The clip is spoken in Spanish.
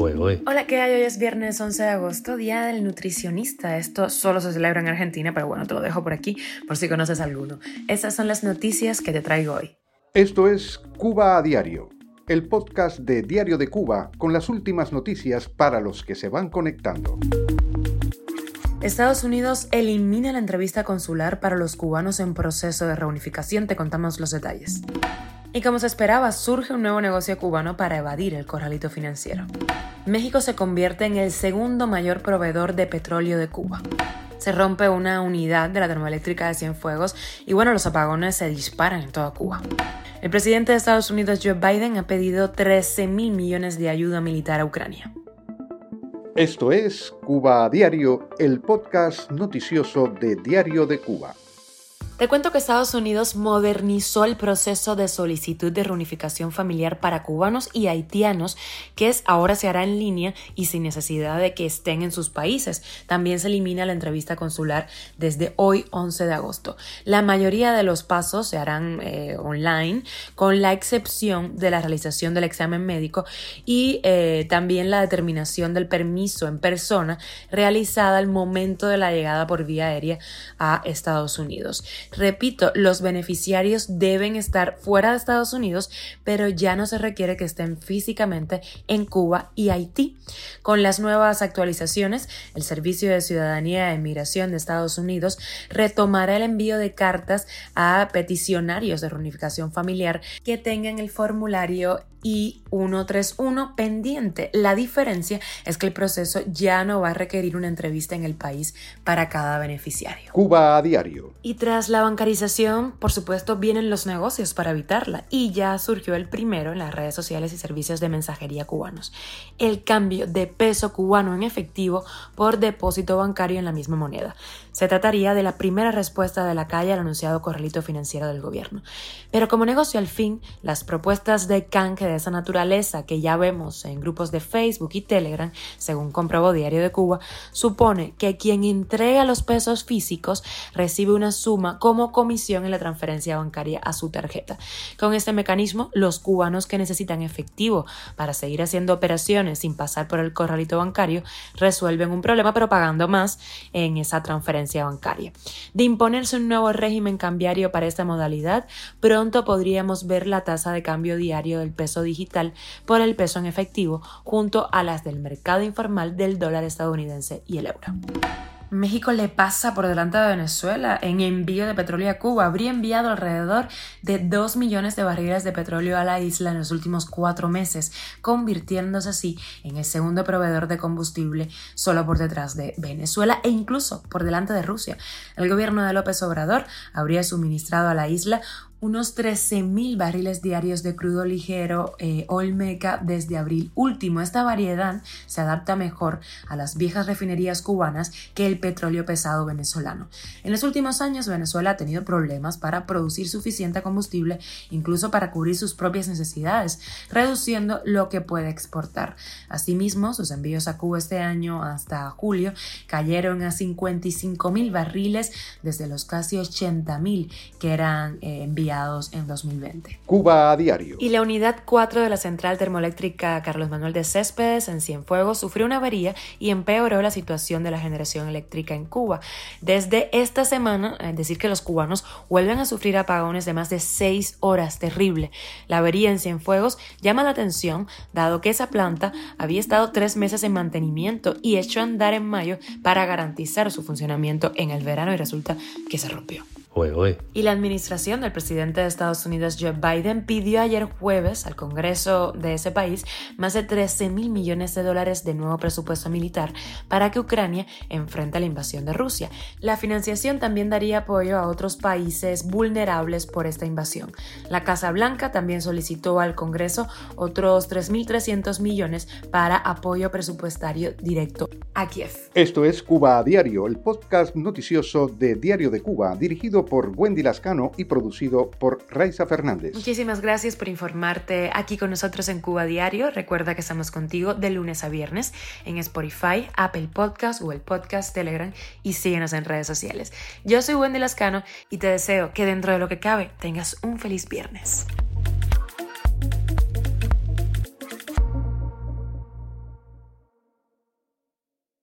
Hola, ¿qué hay? Hoy es viernes 11 de agosto, Día del Nutricionista. Esto solo se celebra en Argentina, pero bueno, te lo dejo por aquí por si conoces alguno. Estas son las noticias que te traigo hoy. Esto es Cuba a Diario, el podcast de Diario de Cuba con las últimas noticias para los que se van conectando. Estados Unidos elimina la entrevista consular para los cubanos en proceso de reunificación. Te contamos los detalles. Y como se esperaba, surge un nuevo negocio cubano para evadir el corralito financiero. México se convierte en el segundo mayor proveedor de petróleo de Cuba. Se rompe una unidad de la termoeléctrica de Cienfuegos y bueno, los apagones se disparan en toda Cuba. El presidente de Estados Unidos, Joe Biden, ha pedido 13 mil millones de ayuda militar a Ucrania. Esto es Cuba a Diario, el podcast noticioso de Diario de Cuba. Te cuento que Estados Unidos modernizó el proceso de solicitud de reunificación familiar para cubanos y haitianos, que es, ahora se hará en línea y sin necesidad de que estén en sus países. También se elimina la entrevista consular desde hoy 11 de agosto. La mayoría de los pasos se harán eh, online, con la excepción de la realización del examen médico y eh, también la determinación del permiso en persona realizada al momento de la llegada por vía aérea a Estados Unidos. Repito, los beneficiarios deben estar fuera de Estados Unidos, pero ya no se requiere que estén físicamente en Cuba y Haití. Con las nuevas actualizaciones, el Servicio de Ciudadanía e Inmigración de Estados Unidos retomará el envío de cartas a peticionarios de reunificación familiar que tengan el formulario y 131 pendiente. La diferencia es que el proceso ya no va a requerir una entrevista en el país para cada beneficiario. Cuba a diario. Y tras la bancarización, por supuesto, vienen los negocios para evitarla y ya surgió el primero en las redes sociales y servicios de mensajería cubanos. El cambio de peso cubano en efectivo por depósito bancario en la misma moneda. Se trataría de la primera respuesta de la calle al anunciado corralito financiero del gobierno. Pero como negocio al fin, las propuestas de canje de esa naturaleza que ya vemos en grupos de Facebook y Telegram, según comprobó Diario de Cuba, supone que quien entrega los pesos físicos recibe una suma como comisión en la transferencia bancaria a su tarjeta. Con este mecanismo, los cubanos que necesitan efectivo para seguir haciendo operaciones sin pasar por el corralito bancario resuelven un problema pero pagando más en esa transferencia bancaria. De imponerse un nuevo régimen cambiario para esta modalidad, pronto podríamos ver la tasa de cambio diario del peso digital por el peso en efectivo junto a las del mercado informal del dólar estadounidense y el euro. México le pasa por delante de Venezuela en envío de petróleo a Cuba. Habría enviado alrededor de 2 millones de barriles de petróleo a la isla en los últimos cuatro meses, convirtiéndose así en el segundo proveedor de combustible solo por detrás de Venezuela e incluso por delante de Rusia. El gobierno de López Obrador habría suministrado a la isla unos 13.000 barriles diarios de crudo ligero eh, Olmeca desde abril último. Esta variedad se adapta mejor a las viejas refinerías cubanas que el petróleo pesado venezolano. En los últimos años Venezuela ha tenido problemas para producir suficiente combustible, incluso para cubrir sus propias necesidades, reduciendo lo que puede exportar. Asimismo, sus envíos a Cuba este año hasta julio cayeron a 55.000 barriles desde los casi 80.000 que eran eh, enviados en 2020. Cuba a diario. Y la unidad 4 de la central termoeléctrica Carlos Manuel de Céspedes en Cienfuegos sufrió una avería y empeoró la situación de la generación eléctrica en Cuba. Desde esta semana, es decir que los cubanos vuelven a sufrir apagones de más de 6 horas, terrible. La avería en Cienfuegos llama la atención dado que esa planta había estado tres meses en mantenimiento y echó a andar en mayo para garantizar su funcionamiento en el verano y resulta que se rompió. Y la administración del presidente de Estados Unidos, Joe Biden, pidió ayer jueves al Congreso de ese país más de 13 mil millones de dólares de nuevo presupuesto militar para que Ucrania enfrente la invasión de Rusia. La financiación también daría apoyo a otros países vulnerables por esta invasión. La Casa Blanca también solicitó al Congreso otros 3.300 millones para apoyo presupuestario directo a Kiev. Esto es Cuba a Diario, el podcast noticioso de Diario de Cuba, por Wendy Lascano y producido por Raiza Fernández. Muchísimas gracias por informarte aquí con nosotros en Cuba Diario. Recuerda que estamos contigo de lunes a viernes en Spotify, Apple Podcast o el podcast Telegram y síguenos en redes sociales. Yo soy Wendy Lascano y te deseo que dentro de lo que cabe tengas un feliz viernes.